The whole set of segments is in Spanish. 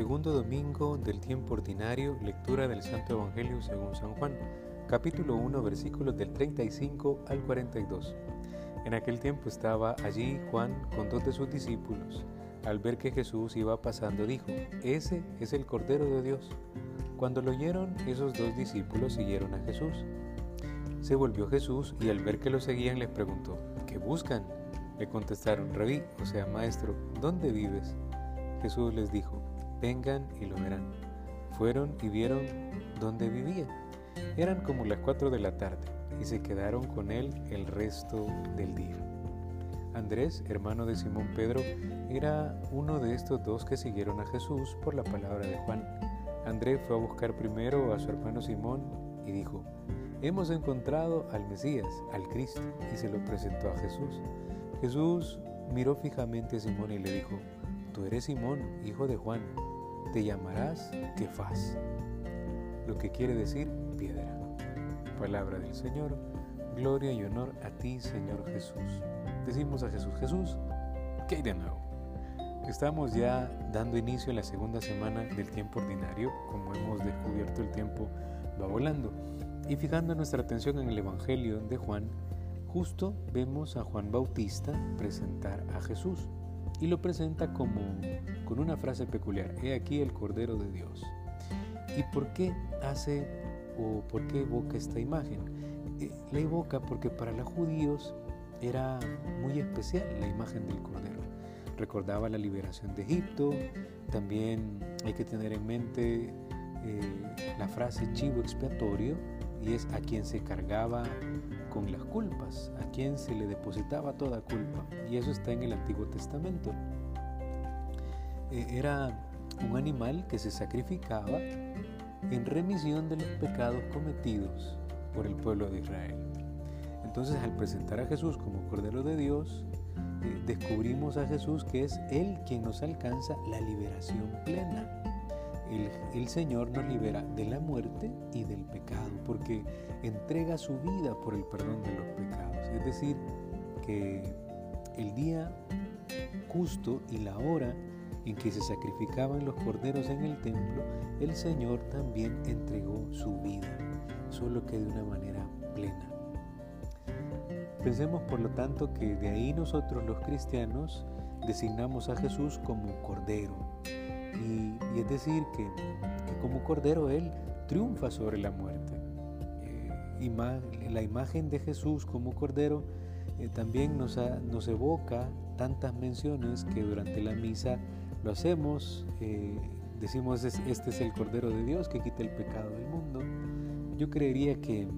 Segundo domingo del tiempo ordinario, lectura del Santo Evangelio según San Juan, capítulo 1, versículos del 35 al 42. En aquel tiempo estaba allí Juan con dos de sus discípulos. Al ver que Jesús iba pasando, dijo, Ese es el Cordero de Dios. Cuando lo oyeron, esos dos discípulos siguieron a Jesús. Se volvió Jesús y al ver que lo seguían les preguntó, ¿qué buscan? Le contestaron, Rabí, o sea, Maestro, ¿dónde vives? Jesús les dijo, vengan y lo verán. Fueron y vieron dónde vivía. Eran como las cuatro de la tarde y se quedaron con él el resto del día. Andrés, hermano de Simón Pedro, era uno de estos dos que siguieron a Jesús por la palabra de Juan. Andrés fue a buscar primero a su hermano Simón y dijo, Hemos encontrado al Mesías, al Cristo, y se lo presentó a Jesús. Jesús miró fijamente a Simón y le dijo, Tú eres Simón, hijo de Juan, te llamarás Kefas, lo que quiere decir piedra. Palabra del Señor, gloria y honor a ti, Señor Jesús. Decimos a Jesús, Jesús, ¿qué hay de nuevo? Estamos ya dando inicio a la segunda semana del tiempo ordinario, como hemos descubierto el tiempo va volando. Y fijando nuestra atención en el Evangelio de Juan, justo vemos a Juan Bautista presentar a Jesús y lo presenta como con una frase peculiar, he aquí el Cordero de Dios. ¿Y por qué hace o por qué evoca esta imagen? Eh, la evoca porque para los judíos era muy especial la imagen del Cordero. Recordaba la liberación de Egipto, también hay que tener en mente eh, la frase chivo expiatorio, y es a quien se cargaba con las culpas, a quien se le depositaba toda culpa. Y eso está en el Antiguo Testamento. Eh, era un animal que se sacrificaba en remisión de los pecados cometidos por el pueblo de Israel. Entonces al presentar a Jesús como Cordero de Dios, eh, descubrimos a Jesús que es Él quien nos alcanza la liberación plena el, Señor nos libera de la muerte y del pecado, porque entrega su vida por el perdón de los pecados. Es decir, que el día justo y la hora en que se sacrificaban los corderos en el templo, el Señor también entregó su vida, solo que de una manera plena. Pensemos por lo tanto que de ahí nosotros los cristianos designamos a Jesús como Cordero, y, es decir, que, como Cordero Él triunfa sobre la muerte. Eh, la imagen de Jesús como Cordero eh, también nos, nos, evoca tantas menciones que durante la misa lo hacemos, eh, decimos este es el Cordero de Dios que quita el pecado del mundo. Yo creería que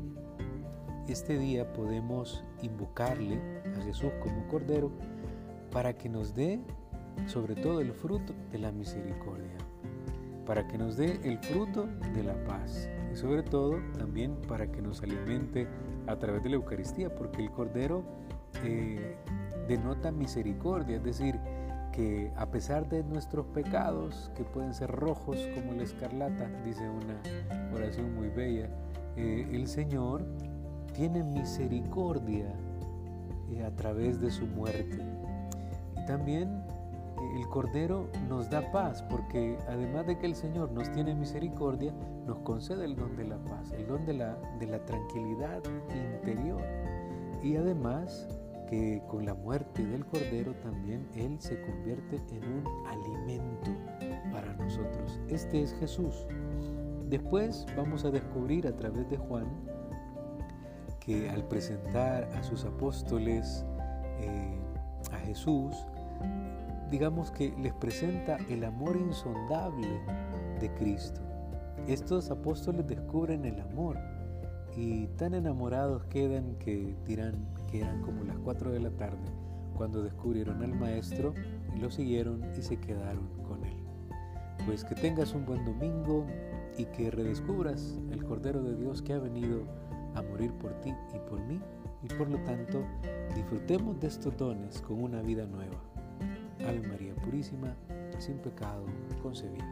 este día podemos invocarle a Jesús como Cordero para que nos dé sobre todo el fruto de la misericordia, para que nos dé el fruto de la paz y sobre todo también para que nos alimente a través de la Eucaristía, porque el Cordero eh, denota misericordia, es decir, que a pesar de nuestros pecados, que pueden ser rojos como la escarlata, dice una oración muy bella, eh, el Señor tiene misericordia eh, a través de su muerte. Y también el Cordero nos da paz, porque además de que el Señor nos tiene misericordia, nos concede el don de la paz, el don de la, de la tranquilidad interior. Y además que con la muerte del Cordero también Él se convierte en un alimento para nosotros. Este es Jesús. Después vamos a descubrir a través de Juan que al presentar a sus apóstoles eh, a Jesús, digamos que les presenta el amor insondable de Cristo. Estos apóstoles descubren el amor y tan enamorados quedan que dirán que eran como las 4 de la tarde cuando descubrieron al Maestro y lo siguieron y se quedaron con él. Pues que tengas un buen domingo y que redescubras el Cordero de Dios que ha venido a morir por ti y por mí y por lo tanto disfrutemos de estos dones con una vida nueva. Ave María Purísima, sin pecado concebida.